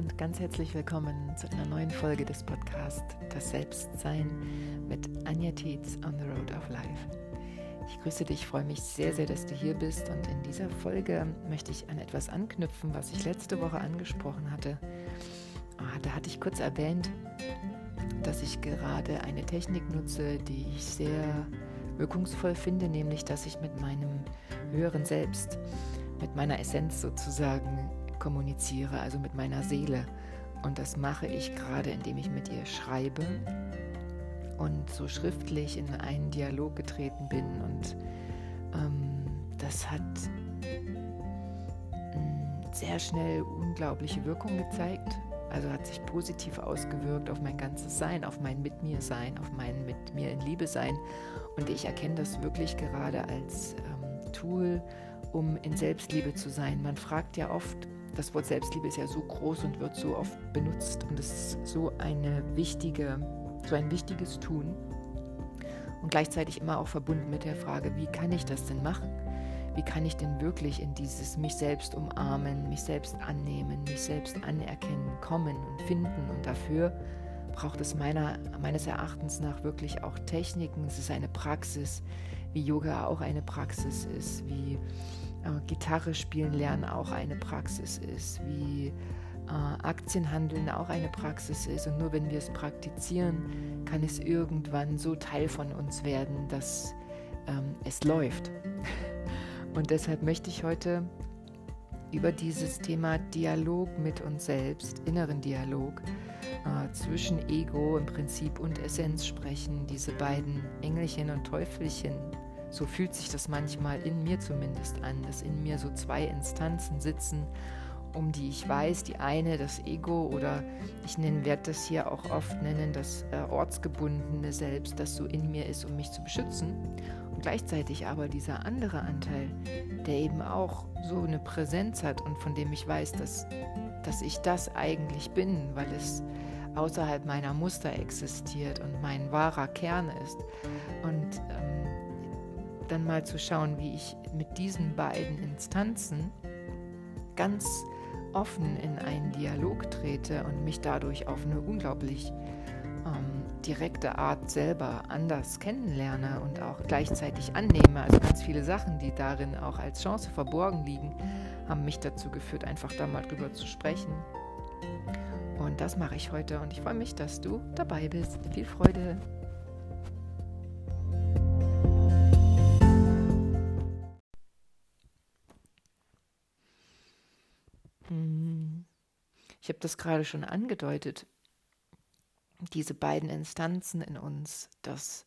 und ganz herzlich willkommen zu einer neuen Folge des Podcasts Das Selbstsein mit Anja Tietz on the Road of Life. Ich grüße dich, freue mich sehr, sehr, dass du hier bist und in dieser Folge möchte ich an etwas anknüpfen, was ich letzte Woche angesprochen hatte. Ah, da hatte ich kurz erwähnt, dass ich gerade eine Technik nutze, die ich sehr wirkungsvoll finde, nämlich dass ich mit meinem höheren Selbst, mit meiner Essenz sozusagen kommuniziere, also mit meiner Seele. Und das mache ich gerade, indem ich mit ihr schreibe und so schriftlich in einen Dialog getreten bin. Und ähm, das hat mm, sehr schnell unglaubliche Wirkung gezeigt. Also hat sich positiv ausgewirkt auf mein ganzes Sein, auf mein Mit mir Sein, auf mein Mit mir in Liebe Sein. Und ich erkenne das wirklich gerade als ähm, Tool, um in Selbstliebe zu sein. Man fragt ja oft, das Wort Selbstliebe ist ja so groß und wird so oft benutzt und es ist so eine wichtige, so ein wichtiges Tun und gleichzeitig immer auch verbunden mit der Frage, wie kann ich das denn machen? Wie kann ich denn wirklich in dieses mich selbst umarmen, mich selbst annehmen, mich selbst anerkennen, kommen und finden? Und dafür braucht es meiner, meines Erachtens nach wirklich auch Techniken. Es ist eine Praxis, wie Yoga auch eine Praxis ist, wie äh, Gitarre spielen lernen auch eine Praxis ist, wie äh, Aktienhandeln auch eine Praxis ist. Und nur wenn wir es praktizieren, kann es irgendwann so Teil von uns werden, dass ähm, es läuft. Und deshalb möchte ich heute über dieses Thema Dialog mit uns selbst, inneren Dialog äh, zwischen Ego im Prinzip und Essenz sprechen, diese beiden Engelchen und Teufelchen so fühlt sich das manchmal in mir zumindest an, dass in mir so zwei Instanzen sitzen, um die ich weiß, die eine das Ego oder ich werde das hier auch oft nennen, das äh, ortsgebundene Selbst, das so in mir ist, um mich zu beschützen. Und gleichzeitig aber dieser andere Anteil, der eben auch so eine Präsenz hat und von dem ich weiß, dass, dass ich das eigentlich bin, weil es außerhalb meiner Muster existiert und mein wahrer Kern ist. Und ähm, dann mal zu schauen, wie ich mit diesen beiden Instanzen ganz offen in einen Dialog trete und mich dadurch auf eine unglaublich ähm, direkte Art selber anders kennenlerne und auch gleichzeitig annehme. Also ganz viele Sachen, die darin auch als Chance verborgen liegen, haben mich dazu geführt, einfach da mal drüber zu sprechen. Und das mache ich heute und ich freue mich, dass du dabei bist. Viel Freude! Habe das gerade schon angedeutet, diese beiden Instanzen in uns, dass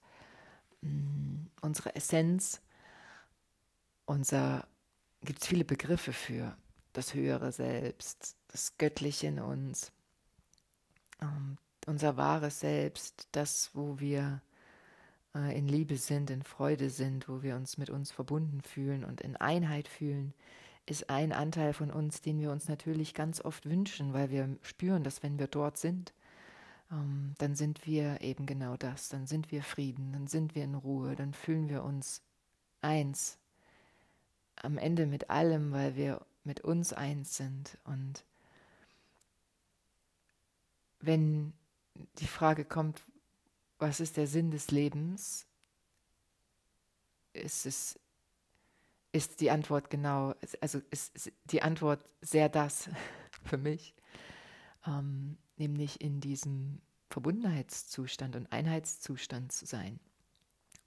mh, mm, unsere Essenz, unser, gibt es viele Begriffe für, das höhere Selbst, das Göttliche in uns, ähm, unser wahres Selbst, das, wo wir äh, in Liebe sind, in Freude sind, wo wir uns mit uns verbunden fühlen und in Einheit fühlen, ist ein Anteil von uns, den wir uns natürlich ganz oft wünschen, weil wir spüren, dass wenn wir dort sind, ähm, dann sind wir eben genau das, dann sind wir Frieden, dann sind wir in Ruhe, dann fühlen wir uns eins am Ende mit allem, weil wir mit uns eins sind. Und wenn die Frage kommt, was ist der Sinn des Lebens, ist es ist die Antwort genau, also ist die Antwort sehr das für mich, ähm, nämlich in diesem Verbundenheitszustand und Einheitszustand zu sein.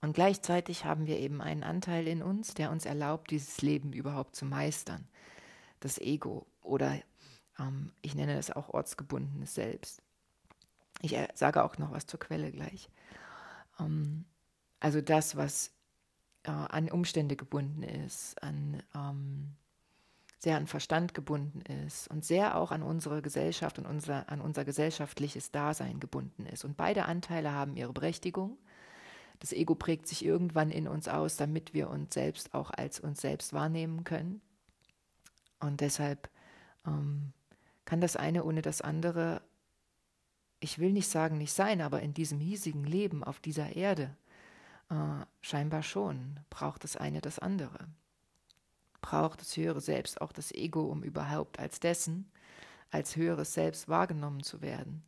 Und gleichzeitig haben wir eben einen Anteil in uns, der uns erlaubt, dieses Leben überhaupt zu meistern. Das Ego oder ähm, ich nenne das auch ortsgebundenes Selbst. Ich äh, sage auch noch was zur Quelle gleich. Ähm, also das, was äh, an Umstände gebunden ist, an ähm, sehr an Verstand gebunden ist und sehr auch an unsere Gesellschaft und unser, an unser gesellschaftliches Dasein gebunden ist. Und beide Anteile haben ihre Berechtigung. Das Ego prägt sich irgendwann in uns aus, damit wir uns selbst auch als uns selbst wahrnehmen können. Und deshalb ähm, kann das eine ohne das andere, ich will nicht sagen nicht sein, aber in diesem hiesigen Leben auf dieser Erde äh, scheinbar schon. Braucht das eine das andere? Braucht das höhere Selbst auch das Ego, um überhaupt als dessen als höheres Selbst wahrgenommen zu werden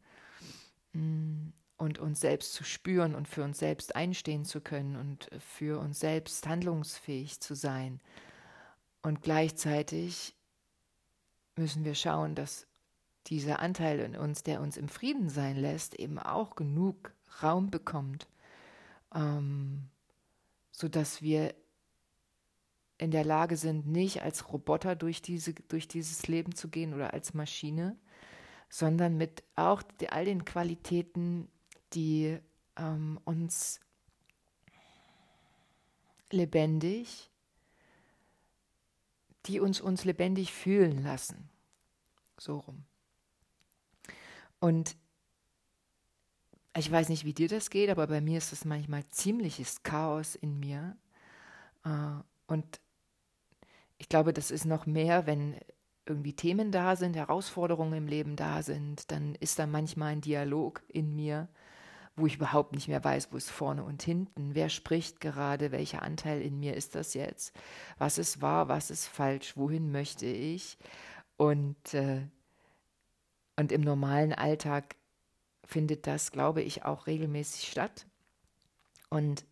mm, und uns selbst zu spüren und für uns selbst einstehen zu können und für uns selbst handlungsfähig zu sein. Und gleichzeitig müssen wir schauen, dass dieser Anteil in uns, der uns im Frieden sein lässt, eben auch genug Raum bekommt, ähm, sodass wir in der Lage sind, nicht als Roboter durch, diese, durch dieses Leben zu gehen oder als Maschine, sondern mit auch all den Qualitäten, die ähm, uns lebendig, die uns uns lebendig fühlen lassen. So rum. Und ich weiß nicht, wie dir das geht, aber bei mir ist das manchmal ziemliches Chaos in mir. Äh, und ich glaube, das ist noch mehr, wenn irgendwie Themen da sind, Herausforderungen im Leben da sind, dann ist da manchmal ein Dialog in mir, wo ich überhaupt nicht mehr weiß, wo ist vorne und hinten, wer spricht gerade, welcher Anteil in mir ist das jetzt, was ist wahr, was ist falsch, wohin möchte ich. Und, äh, und im normalen Alltag findet das, glaube ich, auch regelmäßig statt. Und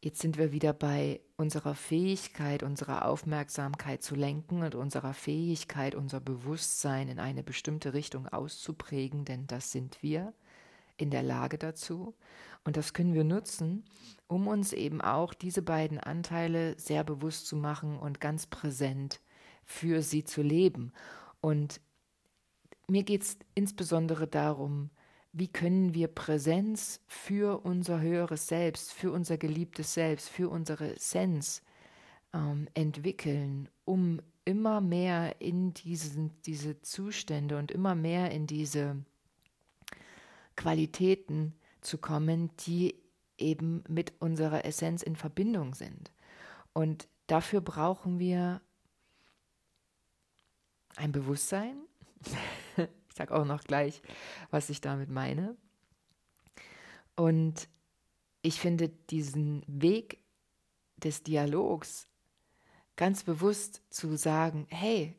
jetzt sind wir wieder bei unserer Fähigkeit, unsere Aufmerksamkeit zu lenken und unserer Fähigkeit, unser Bewusstsein in eine bestimmte Richtung auszuprägen, denn das sind wir in der Lage dazu. Und das können wir nutzen, um uns eben auch diese beiden Anteile sehr bewusst zu machen und ganz präsent für sie zu leben. Und mir geht es insbesondere darum, wie können wir Präsenz für unser höheres Selbst, für unser geliebtes Selbst, für unsere Essenz ähm, entwickeln, um immer mehr in diesen, diese Zustände und immer mehr in diese Qualitäten zu kommen, die eben mit unserer Essenz in Verbindung sind. Und dafür brauchen wir ein Bewusstsein, Ich sage auch noch gleich, was ich damit meine. Und ich finde diesen Weg des Dialogs ganz bewusst zu sagen, hey,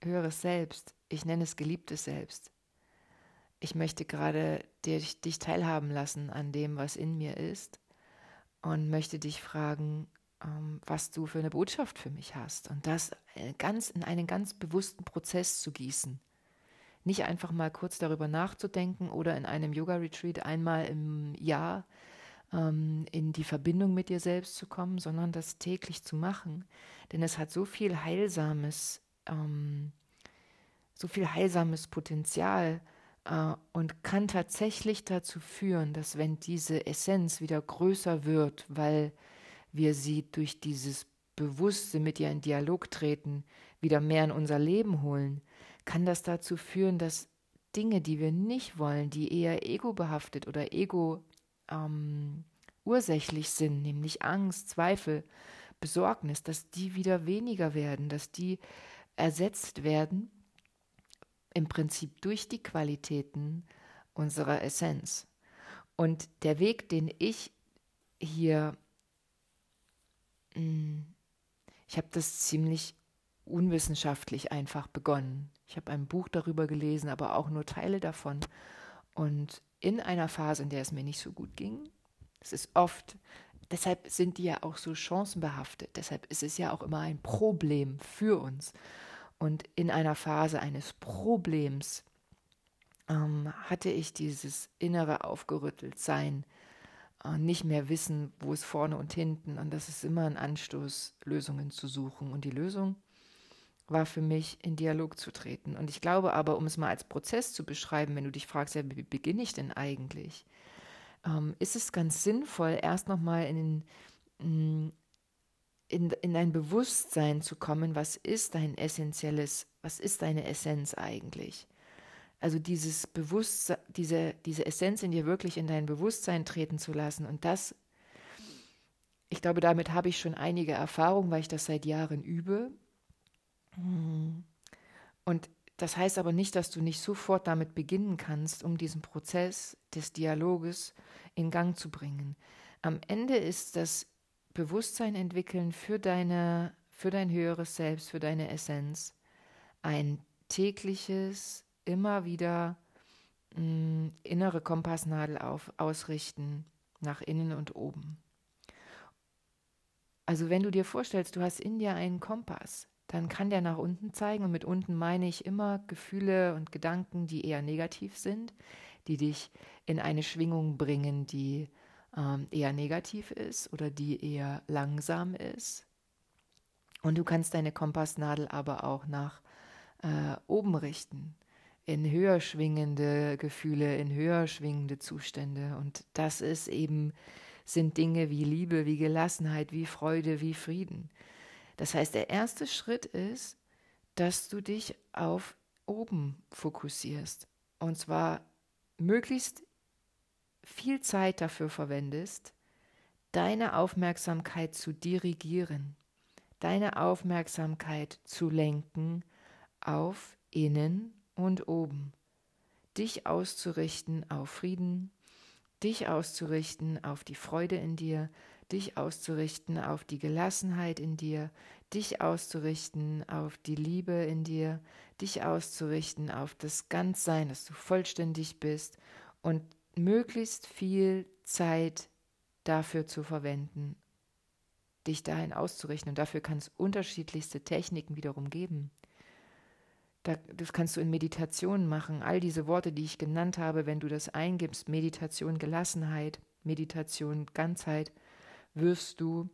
höheres Selbst, ich nenne es geliebtes Selbst. Ich möchte gerade dich, dich teilhaben lassen an dem, was in mir ist und möchte dich fragen, ähm, was du für eine Botschaft für mich hast und das äh, ganz in einen ganz bewussten Prozess zu gießen nicht einfach mal kurz darüber nachzudenken oder in einem Yoga-Retreat einmal im Jahr ähm, in die Verbindung mit dir selbst zu kommen, sondern das täglich zu machen. Denn es hat so viel heilsames, ähm, so viel heilsames Potenzial äh, und kann tatsächlich dazu führen, dass wenn diese Essenz wieder größer wird, weil wir sie durch dieses Bewusste mit ihr in Dialog treten, wieder mehr in unser Leben holen, kann das dazu führen, dass Dinge, die wir nicht wollen, die eher ego-behaftet oder ego ähm, ursächlich sind, nämlich Angst, Zweifel, Besorgnis, dass die wieder weniger werden, dass die ersetzt werden, im Prinzip durch die Qualitäten unserer Essenz. Und der Weg, den ich hier, hm, ich habe das ziemlich unwissenschaftlich einfach begonnen. Ich habe ein Buch darüber gelesen, aber auch nur Teile davon. Und in einer Phase, in der es mir nicht so gut ging, es ist oft, deshalb sind die ja auch so chancenbehaftet, deshalb ist es ja auch immer ein Problem für uns. Und in einer Phase eines Problems ähm, hatte ich dieses innere Aufgerütteltsein, äh, nicht mehr wissen, wo es vorne und hinten. Und das ist immer ein Anstoß, Lösungen zu suchen. Und die Lösung war für mich, in Dialog zu treten. Und ich glaube aber, um es mal als Prozess zu beschreiben, wenn du dich fragst, ja, wie beginne ich denn eigentlich, ähm, ist es ganz sinnvoll, erst nochmal in, mm, in, in dein Bewusstsein zu kommen, was ist dein essentielles, was ist deine Essenz eigentlich? Also dieses Bewusstsein, diese, diese Essenz in dir wirklich in dein Bewusstsein treten zu lassen und das ich glaube, damit habe ich schon einige Erfahrungen, weil ich das seit Jahren übe. Und das heißt aber nicht, dass du nicht sofort damit beginnen kannst, um diesen Prozess des Dialoges in Gang zu bringen. Am Ende ist das Bewusstsein entwickeln für deine, für dein höheres Selbst, für deine Essenz ein tägliches, immer wieder mh, mm, innere Kompassnadel auf, ausrichten nach innen und oben. Also wenn du dir vorstellst, du hast in dir einen Kompass, dann kann der nach unten zeigen und mit unten meine ich immer Gefühle und Gedanken, die eher negativ sind, die dich in eine Schwingung bringen, die ähm, eher negativ ist oder die eher langsam ist. Und du kannst deine Kompassnadel aber auch nach äh, oben richten, in höher schwingende Gefühle, in höher schwingende Zustände. Und das ist eben sind Dinge wie Liebe, wie Gelassenheit, wie Freude, wie Frieden. Das heißt, der erste Schritt ist, dass du dich auf oben fokussierst. Und zwar möglichst viel Zeit dafür verwendest, deine Aufmerksamkeit zu dirigieren, deine Aufmerksamkeit zu lenken auf innen und oben, dich auszurichten auf Frieden, dich auszurichten auf die Freude in dir, dich auszurichten auf die Gelassenheit in dir, dich auszurichten auf die Liebe in dir, dich auszurichten auf das Ganzsein, dass du vollständig bist und möglichst viel Zeit dafür zu verwenden, dich dahin auszurichten. Und dafür kann es unterschiedlichste Techniken wiederum geben. Das kannst du in Meditationen machen. All diese Worte, die ich genannt habe, wenn du das eingibst, Meditation Gelassenheit, Meditation Ganzheit, wirst du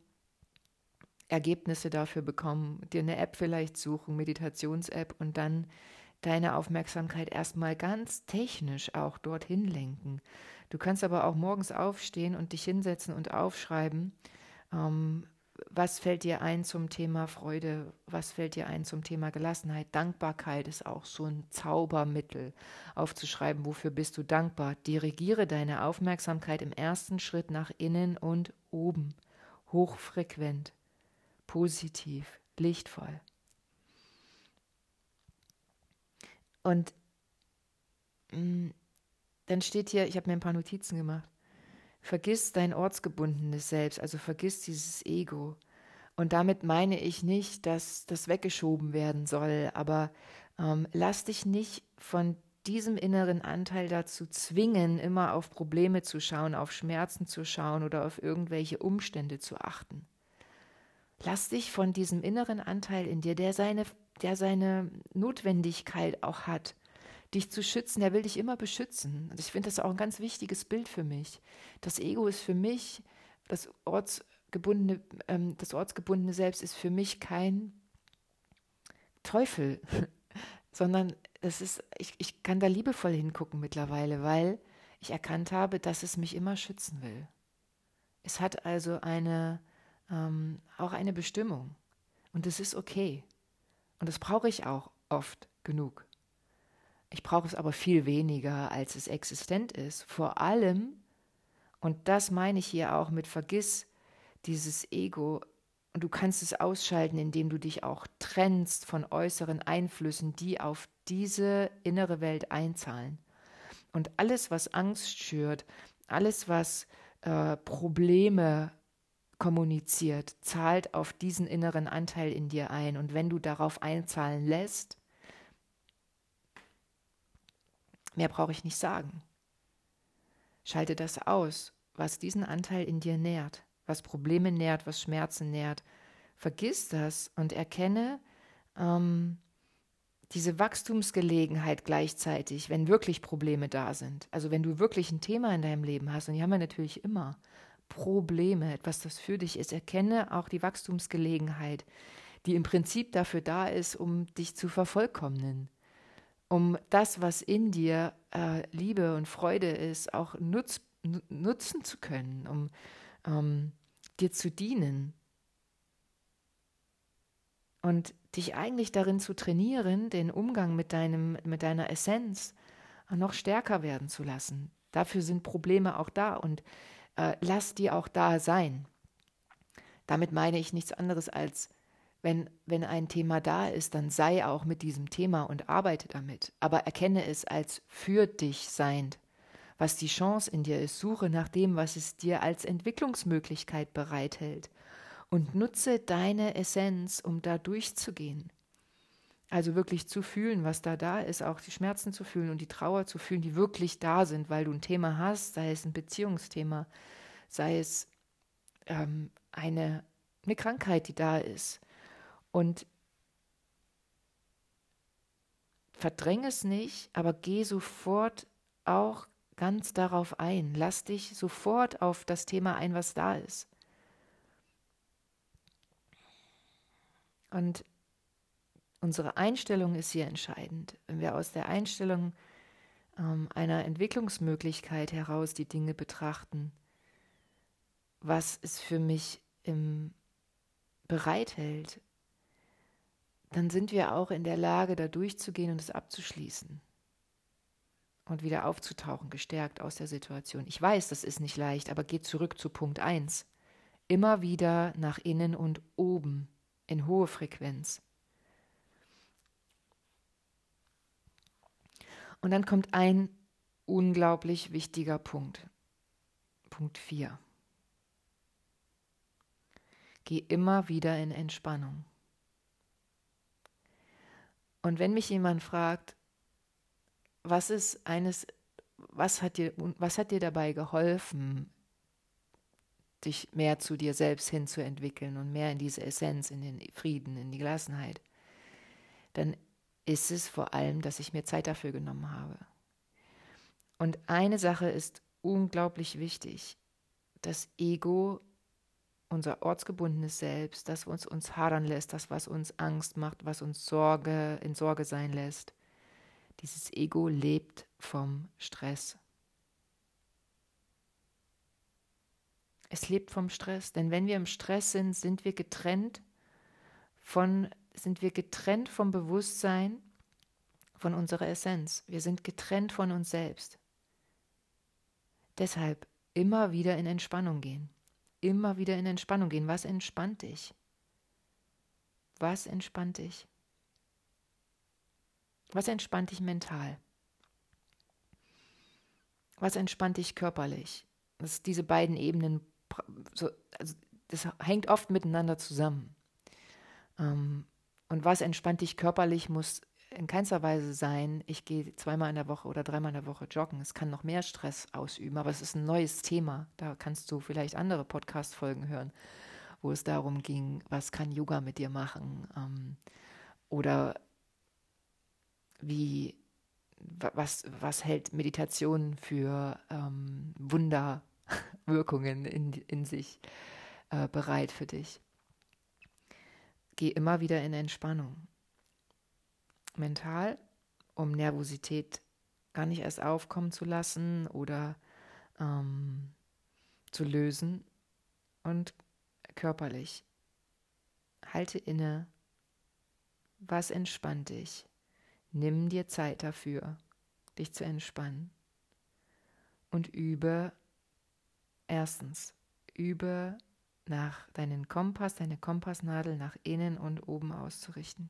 Ergebnisse dafür bekommen, dir eine App vielleicht suchen, Meditations-App und dann deine Aufmerksamkeit erstmal ganz technisch auch dorthin lenken. Du kannst aber auch morgens aufstehen und dich hinsetzen und aufschreiben, ähm, was fällt dir ein zum Thema Freude? Was fällt dir ein zum Thema Gelassenheit? Dankbarkeit ist auch so ein Zaubermittel, aufzuschreiben, wofür bist du dankbar. Dirigiere deine Aufmerksamkeit im ersten Schritt nach innen und oben, hochfrequent, positiv, lichtvoll. Und mh, mm, dann steht hier, ich habe mir ein paar Notizen gemacht. Vergiss dein ortsgebundenes Selbst, also vergiss dieses Ego. Und damit meine ich nicht, dass das weggeschoben werden soll, aber ähm, lass dich nicht von diesem inneren Anteil dazu zwingen, immer auf Probleme zu schauen, auf Schmerzen zu schauen oder auf irgendwelche Umstände zu achten. Lass dich von diesem inneren Anteil in dir, der seine, der seine Notwendigkeit auch hat, dich zu schützen, der will dich immer beschützen. Und ich finde das auch ein ganz wichtiges Bild für mich. Das Ego ist für mich, das ortsgebundene, ähm, das ortsgebundene Selbst ist für mich kein Teufel, sondern es ist, ich, ich kann da liebevoll hingucken mittlerweile, weil ich erkannt habe, dass es mich immer schützen will. Es hat also eine, ähm, auch eine Bestimmung. Und es ist okay. Und das brauche ich auch oft genug. Ich brauche es aber viel weniger, als es existent ist. Vor allem, und das meine ich hier auch mit Vergiss dieses Ego, und du kannst es ausschalten, indem du dich auch trennst von äußeren Einflüssen, die auf diese innere Welt einzahlen. Und alles, was Angst schürt, alles, was äh, Probleme kommuniziert, zahlt auf diesen inneren Anteil in dir ein. Und wenn du darauf einzahlen lässt, Mehr brauche ich nicht sagen. Schalte das aus, was diesen Anteil in dir nährt, was Probleme nährt, was Schmerzen nährt. Vergiss das und erkenne ähm, diese Wachstumsgelegenheit gleichzeitig, wenn wirklich Probleme da sind. Also wenn du wirklich ein Thema in deinem Leben hast, und die haben wir natürlich immer, Probleme, etwas, das für dich ist, erkenne auch die Wachstumsgelegenheit, die im Prinzip dafür da ist, um dich zu vervollkommnen um das, was in dir äh, Liebe und Freude ist, auch nutz, nutzen zu können, um ähm, dir zu dienen. Und dich eigentlich darin zu trainieren, den Umgang mit, deinem, mit deiner Essenz noch stärker werden zu lassen. Dafür sind Probleme auch da und äh, lass die auch da sein. Damit meine ich nichts anderes als wenn, wenn ein Thema da ist, dann sei auch mit diesem Thema und arbeite damit, aber erkenne es als für dich seiend. Was die Chance in dir ist, suche nach dem, was es dir als Entwicklungsmöglichkeit bereithält und nutze deine Essenz, um da durchzugehen. Also wirklich zu fühlen, was da da ist, auch die Schmerzen zu fühlen und die Trauer zu fühlen, die wirklich da sind, weil du ein Thema hast, sei es ein Beziehungsthema, sei es ähm, eine, eine Krankheit, die da ist. Und verdräng es nicht, aber geh sofort auch ganz darauf ein. Lass dich sofort auf das Thema ein, was da ist. Und unsere Einstellung ist hier entscheidend. Wenn wir aus der Einstellung ähm, einer Entwicklungsmöglichkeit heraus die Dinge betrachten, was es für mich im bereithält, dann sind wir auch in der Lage, da durchzugehen und es abzuschließen und wieder aufzutauchen, gestärkt aus der Situation. Ich weiß, das ist nicht leicht, aber geht zurück zu Punkt 1. Immer wieder nach innen und oben in hohe Frequenz. Und dann kommt ein unglaublich wichtiger Punkt. Punkt 4. Geh immer wieder in Entspannung. Und wenn mich jemand fragt, was ist eines, was hat dir, was hat dir dabei geholfen, dich mehr zu dir selbst hinzuentwickeln und mehr in diese Essenz, in den Frieden, in die Gelassenheit, dann ist es vor allem, dass ich mir Zeit dafür genommen habe. Und eine Sache ist unglaublich wichtig. Das Ego, unser ortsgebundenes Selbst, das, was uns hadern lässt, das, was uns Angst macht, was uns Sorge in Sorge sein lässt, dieses Ego lebt vom Stress. Es lebt vom Stress, denn wenn wir im Stress sind, sind wir getrennt von sind wir getrennt vom Bewusstsein von unserer Essenz. Wir sind getrennt von uns selbst. Deshalb immer wieder in Entspannung gehen. Immer wieder in Entspannung gehen. Was entspannt dich? Was entspannt dich? Was entspannt dich mental? Was entspannt dich körperlich? Das diese beiden Ebenen, so, also das hängt oft miteinander zusammen. Ähm, und was entspannt dich körperlich, muss in keinster Weise sein, ich gehe zweimal in der Woche oder dreimal in der Woche joggen. Es kann noch mehr Stress ausüben, aber es ist ein neues Thema. Da kannst du vielleicht andere Podcast-Folgen hören, wo es darum ging, was kann Yoga mit dir machen? Ähm, oder wie, was, was hält Meditation für ähm, Wunderwirkungen in, in sich äh, bereit für dich. Geh immer wieder in Entspannung. Mental, um Nervosität gar nicht erst aufkommen zu lassen oder ähm, zu lösen. Und körperlich. Halte inne. Was entspannt dich? Nimm dir Zeit dafür, dich zu entspannen. Und übe erstens, übe nach deinen Kompass, deine Kompassnadel nach innen und oben auszurichten.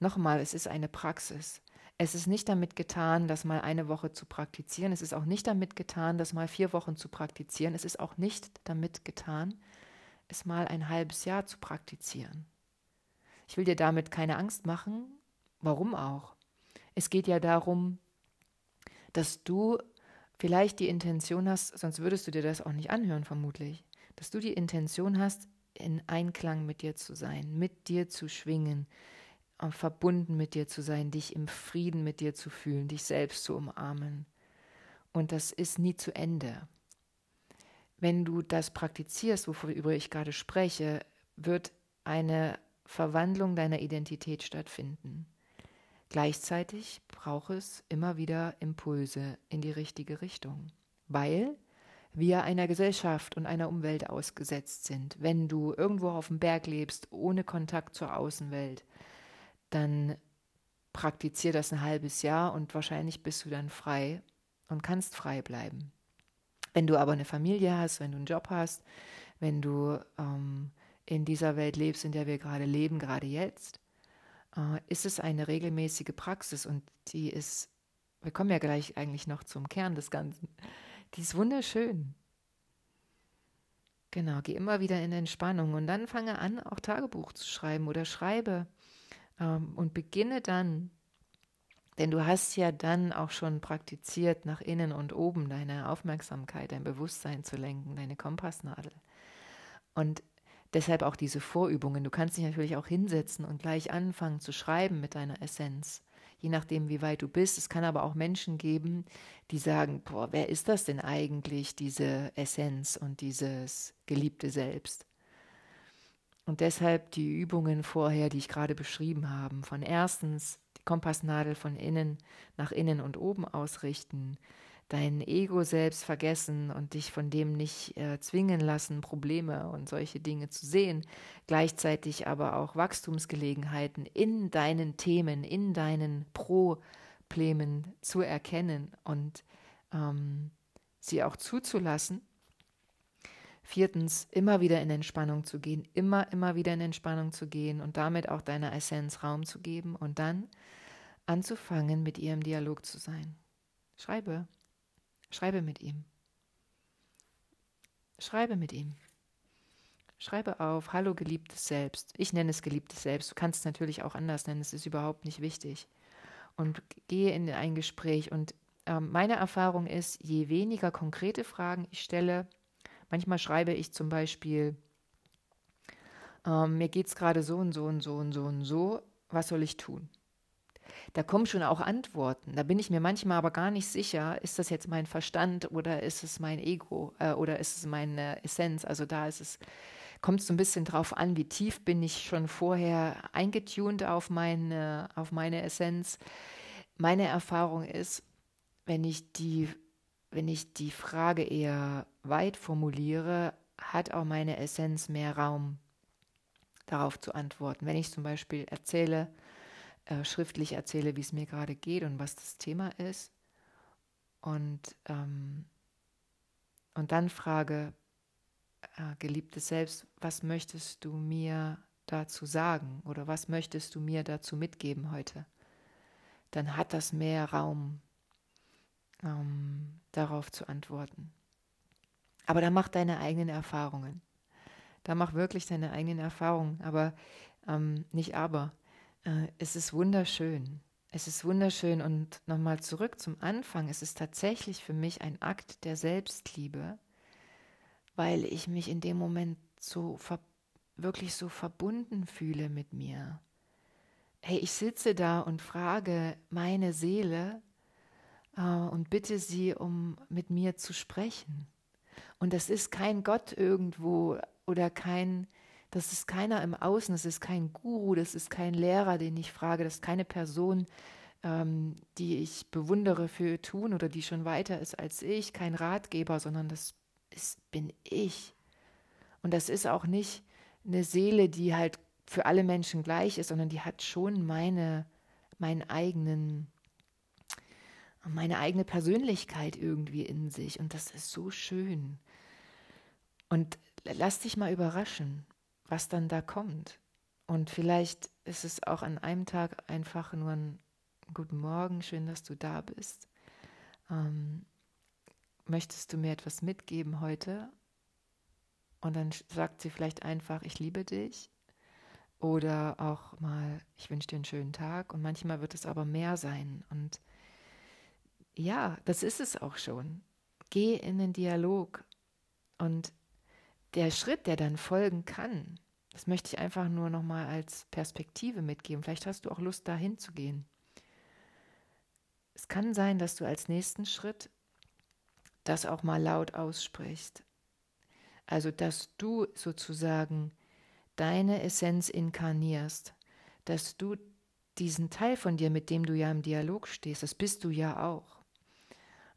Nochmal, es ist eine Praxis. Es ist nicht damit getan, das mal eine Woche zu praktizieren. Es ist auch nicht damit getan, das mal vier Wochen zu praktizieren. Es ist auch nicht damit getan, es mal ein halbes Jahr zu praktizieren. Ich will dir damit keine Angst machen. Warum auch? Es geht ja darum, dass du vielleicht die Intention hast, sonst würdest du dir das auch nicht anhören, vermutlich, dass du die Intention hast, in Einklang mit dir zu sein, mit dir zu schwingen, verbunden mit dir zu sein, dich im Frieden mit dir zu fühlen, dich selbst zu umarmen. Und das ist nie zu Ende. Wenn du das praktizierst, worüber ich gerade spreche, wird eine Verwandlung deiner Identität stattfinden. Gleichzeitig braucht es immer wieder Impulse in die richtige Richtung, weil wir einer Gesellschaft und einer Umwelt ausgesetzt sind. Wenn du irgendwo auf dem Berg lebst, ohne Kontakt zur Außenwelt, dann praktizier das ein halbes Jahr und wahrscheinlich bist du dann frei und kannst frei bleiben. Wenn du aber eine Familie hast, wenn du einen Job hast, wenn du ähm, in dieser Welt lebst, in der wir gerade leben, gerade jetzt, äh, ist es eine regelmäßige Praxis und die ist, wir kommen ja gleich eigentlich noch zum Kern des Ganzen, die ist wunderschön. Genau, geh immer wieder in Entspannung und dann fange an, auch Tagebuch zu schreiben oder schreibe und beginne dann, denn du hast ja dann auch schon praktiziert, nach innen und oben deine Aufmerksamkeit, dein Bewusstsein zu lenken, deine Kompassnadel. Und deshalb auch diese Vorübungen. Du kannst dich natürlich auch hinsetzen und gleich anfangen zu schreiben mit deiner Essenz je nachdem, wie weit du bist. Es kann aber auch Menschen geben, die sagen, boah, wer ist das denn eigentlich, diese Essenz und dieses geliebte Selbst? Und deshalb die Übungen vorher, die ich gerade beschrieben habe, von erstens die Kompassnadel von innen nach innen und oben ausrichten, dein Ego selbst vergessen und dich von dem nicht äh, zwingen lassen, Probleme und solche Dinge zu sehen, gleichzeitig aber auch Wachstumsgelegenheiten in deinen Themen, in deinen Problemen zu erkennen und ähm, sie auch zuzulassen. Viertens, immer wieder in Entspannung zu gehen, immer, immer wieder in Entspannung zu gehen und damit auch deiner Essenz Raum zu geben und dann anzufangen, mit ihr im Dialog zu sein. Schreibe, Schreibe mit ihm. Schreibe mit ihm. Schreibe auf, hallo geliebtes Selbst. Ich nenne es geliebtes Selbst. Du kannst es natürlich auch anders nennen, es ist überhaupt nicht wichtig. Und gehe in ein Gespräch. Und ähm, meine Erfahrung ist, je weniger konkrete Fragen ich stelle, manchmal schreibe ich zum Beispiel, ähm, mir geht es gerade so und so und so und so und so, was soll ich tun? da kommen schon auch Antworten. Da bin ich mir manchmal aber gar nicht sicher, ist das jetzt mein Verstand oder ist es mein Ego äh, oder ist es meine Essenz? Also da ist es, kommt es so ein bisschen drauf an, wie tief bin ich schon vorher eingetunt auf meine, auf meine Essenz. Meine Erfahrung ist, wenn ich die, wenn ich die Frage eher weit formuliere, hat auch meine Essenz mehr Raum darauf zu antworten. Wenn ich zum Beispiel erzähle, äh, schriftlich erzähle, wie es mir gerade geht und was das Thema ist. Und, ähm, und dann frage, äh, geliebtes Selbst, was möchtest du mir dazu sagen oder was möchtest du mir dazu mitgeben heute? Dann hat das mehr Raum, ähm, darauf zu antworten. Aber da mach deine eigenen Erfahrungen. Da mach wirklich deine eigenen Erfahrungen, aber ähm, nicht aber. Äh, es ist wunderschön. Es ist wunderschön und nochmal zurück zum Anfang. Es ist tatsächlich für mich ein Akt der Selbstliebe, weil ich mich in dem Moment so wirklich so verbunden fühle mit mir. Hey, ich sitze da und frage meine Seele und bitte sie, um mit mir zu sprechen. Und das ist kein Gott irgendwo oder kein das ist keiner im Außen, das ist kein Guru, das ist kein Lehrer, den ich frage, das ist keine Person, ähm, die ich bewundere für tun oder die schon weiter ist als ich, kein Ratgeber, sondern das ist, bin ich. Und das ist auch nicht eine Seele, die halt für alle Menschen gleich ist, sondern die hat schon meine, meinen eigenen, meine eigene Persönlichkeit irgendwie in sich. Und das ist so schön. Und lass dich mal überraschen was dann da kommt. Und vielleicht ist es auch an einem Tag einfach nur ein Guten Morgen, schön, dass du da bist. Ähm, möchtest du mir etwas mitgeben heute? Und dann sagt sie vielleicht einfach, ich liebe dich. Oder auch mal, ich wünsche dir einen schönen Tag. Und manchmal wird es aber mehr sein. Und ja, das ist es auch schon. Geh in den Dialog. Und der Schritt, der dann folgen kann, das möchte ich einfach nur nochmal als Perspektive mitgeben. Vielleicht hast du auch Lust, dahin zu gehen. Es kann sein, dass du als nächsten Schritt das auch mal laut aussprichst. Also, dass du sozusagen deine Essenz inkarnierst, dass du diesen Teil von dir, mit dem du ja im Dialog stehst, das bist du ja auch.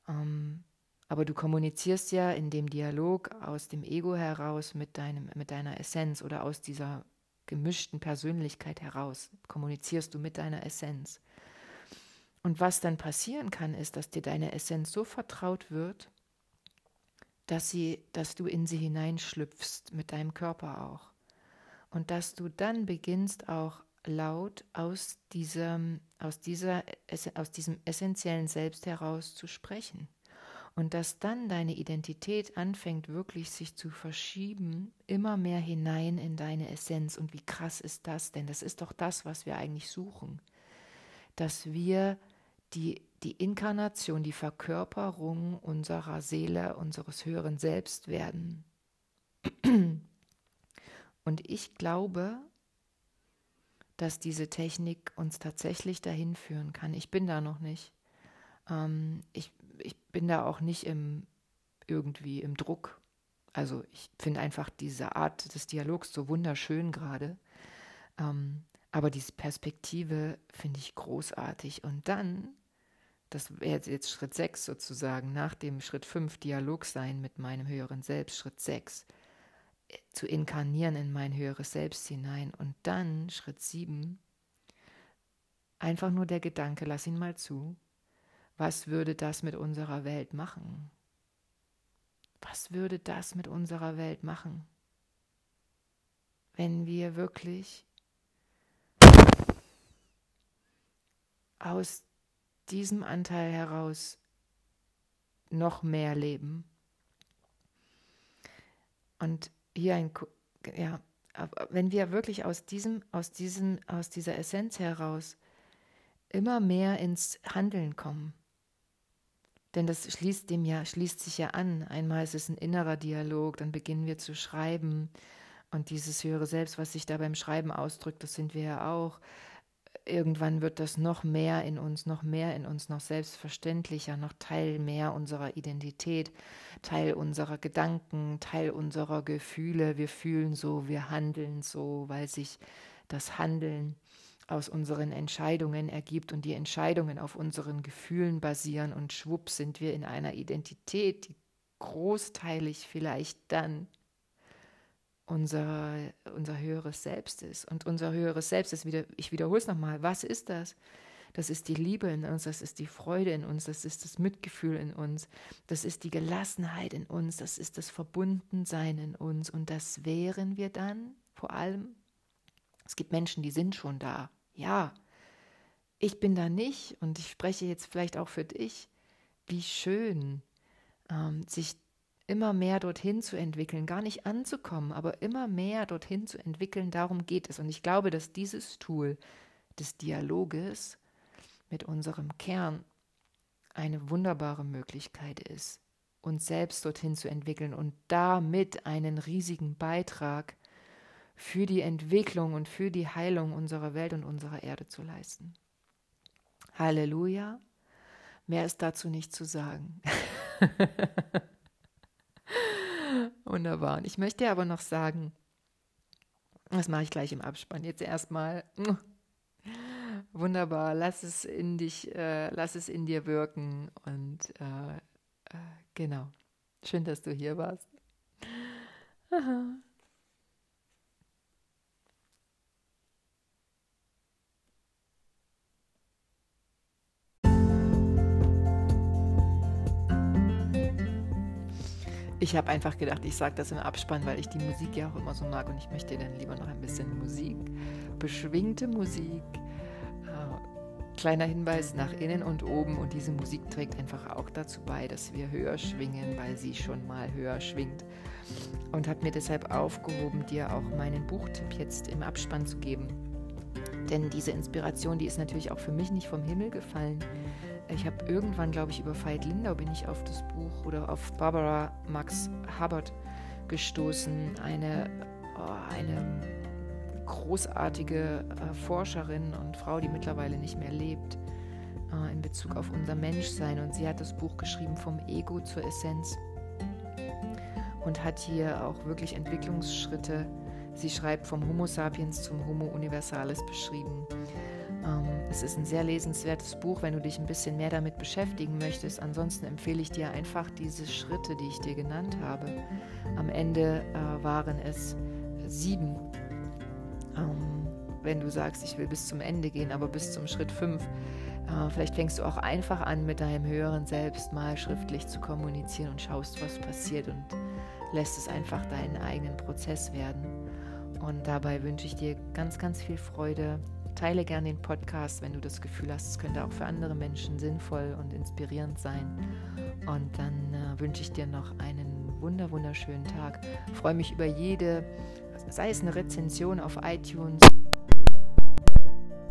Ähm, aber du kommunizierst ja in dem Dialog aus dem Ego heraus mit, deinem, mit deiner Essenz oder aus dieser gemischten Persönlichkeit heraus, kommunizierst du mit deiner Essenz. Und was dann passieren kann, ist, dass dir deine Essenz so vertraut wird, dass, sie, dass du in sie hineinschlüpfst, mit deinem Körper auch. Und dass du dann beginnst auch laut aus diesem, aus dieser, aus diesem essentiellen Selbst heraus zu sprechen. Und dass dann deine Identität anfängt wirklich sich zu verschieben, immer mehr hinein in deine Essenz. Und wie krass ist das denn? Das ist doch das, was wir eigentlich suchen. Dass wir die, die Inkarnation, die Verkörperung unserer Seele, unseres höheren Selbst werden. Und ich glaube, dass diese Technik uns tatsächlich dahin führen kann. Ich bin da noch nicht. Ähm, ich, ich bin da auch nicht im irgendwie im Druck. Also ich finde einfach diese Art des Dialogs so wunderschön gerade. Ähm, aber diese Perspektive finde ich großartig. Und dann, das wäre jetzt Schritt 6 sozusagen, nach dem Schritt 5 Dialog sein mit meinem höheren Selbst, Schritt 6, äh, zu inkarnieren in mein höheres Selbst hinein. Und dann Schritt 7, einfach nur der Gedanke, lass ihn mal zu, was würde das mit unserer Welt machen? Was würde das mit unserer Welt machen, wenn wir wirklich aus diesem Anteil heraus noch mehr leben? Und hier ein, ja, wenn wir wirklich aus diesem, aus diesem, aus dieser Essenz heraus immer mehr ins Handeln kommen, denn das schließt dem ja, schließt sich ja an. Einmal ist es ein innerer Dialog, dann beginnen wir zu schreiben. Und dieses höhere Selbst, was sich da beim Schreiben ausdrückt, das sind wir ja auch. Irgendwann wird das noch mehr in uns, noch mehr in uns, noch selbstverständlicher, noch Teil mehr unserer Identität, Teil unserer Gedanken, Teil unserer Gefühle. Wir fühlen so, wir handeln so, weil sich das Handeln aus unseren Entscheidungen ergibt und die Entscheidungen auf unseren Gefühlen basieren und schwupp sind wir in einer Identität, die großteilig vielleicht dann unser, unser höheres Selbst ist. Und unser höheres Selbst ist wieder, ich wiederhole es nochmal, was ist das? Das ist die Liebe in uns, das ist die Freude in uns, das ist das Mitgefühl in uns, das ist die Gelassenheit in uns, das ist das Verbundensein in uns. Und das wären wir dann vor allem. Es gibt Menschen, die sind schon da, ja, ich bin da nicht und ich spreche jetzt vielleicht auch für dich, wie schön, ähm, sich immer mehr dorthin zu entwickeln, gar nicht anzukommen, aber immer mehr dorthin zu entwickeln, darum geht es. Und ich glaube, dass dieses Tool des Dialoges mit unserem Kern eine wunderbare Möglichkeit ist, uns selbst dorthin zu entwickeln und damit einen riesigen Beitrag für die Entwicklung und für die Heilung unserer Welt und unserer Erde zu leisten. Halleluja. Mehr ist dazu nicht zu sagen. Wunderbar. Und ich möchte aber noch sagen, das mache ich gleich im Abspann. Jetzt erstmal. Wunderbar, lass es in dich, äh, lass es in dir wirken und äh, äh, genau. Schön, dass du hier warst. Aha. Ich habe einfach gedacht, ich sage das im Abspann, weil ich die Musik ja auch immer so mag und ich möchte dann lieber noch ein bisschen Musik, beschwingte Musik. Äh, kleiner Hinweis nach innen und oben und diese Musik trägt einfach auch dazu bei, dass wir höher schwingen, weil sie schon mal höher schwingt. Und habe mir deshalb aufgehoben, dir auch meinen Buchtipp jetzt im Abspann zu geben. Denn diese Inspiration, die ist natürlich auch für mich nicht vom Himmel gefallen ich habe irgendwann, glaube ich, über Veit Lindau bin ich auf das Buch oder auf Barbara Max Hubbard gestoßen. Eine, oh, eine großartige äh, Forscherin und Frau, die mittlerweile nicht mehr lebt, äh, in Bezug auf unser Menschsein. Und sie hat das Buch geschrieben vom Ego zur Essenz und hat hier auch wirklich Entwicklungsschritte. Sie schreibt vom Homo sapiens zum Homo universalis beschrieben. Ähm, es ist ein sehr lesenswertes Buch, wenn du dich ein bisschen mehr damit beschäftigen möchtest. Ansonsten empfehle ich dir einfach diese Schritte, die ich dir genannt habe. Am Ende äh, waren es sieben. Ähm, wenn du sagst, ich will bis zum Ende gehen, aber bis zum Schritt fünf. Äh, vielleicht fängst du auch einfach an, mit deinem höheren Selbst mal schriftlich zu kommunizieren und schaust, was passiert und lässt es einfach deinen eigenen Prozess werden. Und dabei wünsche ich dir ganz, ganz viel Freude Teile gerne den Podcast, wenn du das Gefühl hast, es könnte auch für andere Menschen sinnvoll und inspirierend sein. Und dann äh, wünsche ich dir noch einen wunder wunderschönen Tag. Freue mich über jede, sei es eine Rezension auf iTunes,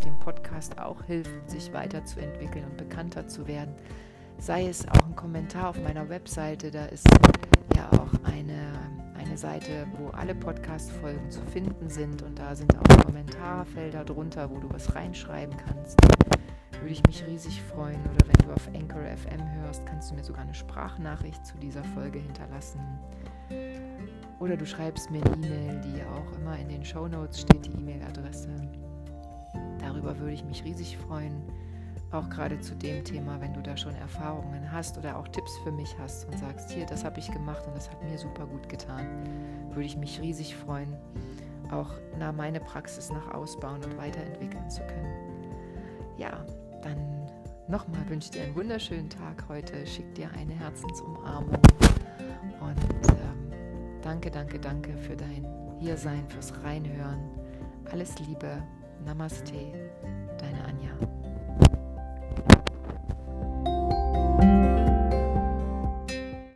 dem Podcast auch hilft, sich weiterzuentwickeln und bekannter zu werden. Sei es auch ein Kommentar auf meiner Webseite, da ist ja auch eine Seite, wo alle Podcast-Folgen zu finden sind und da sind auch Kommentarfelder drunter, wo du was reinschreiben kannst. Würde ich mich riesig freuen. Oder wenn du auf Anchor FM hörst, kannst du mir sogar eine Sprachnachricht zu dieser Folge hinterlassen. Oder du schreibst mir eine E-Mail, die auch immer in den Show Notes steht, die E-Mail-Adresse. Darüber würde ich mich riesig freuen auch gerade zu dem Thema, wenn du da schon Erfahrungen hast oder auch Tipps für mich hast und sagst, hier, das habe ich gemacht und das hat mir super gut getan, würde ich mich riesig freuen, auch na, meine Praxis nach ausbauen und weiterentwickeln zu können. Ja, dann nochmal wünsche ich dir einen wunderschönen Tag heute, schick dir eine Herzensumarmung und ähm, danke, danke, danke für dein Hiersein, fürs Reinhören. Alles Liebe, Namaste.